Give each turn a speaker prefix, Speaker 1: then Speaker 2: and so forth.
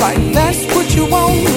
Speaker 1: right. That's what you want.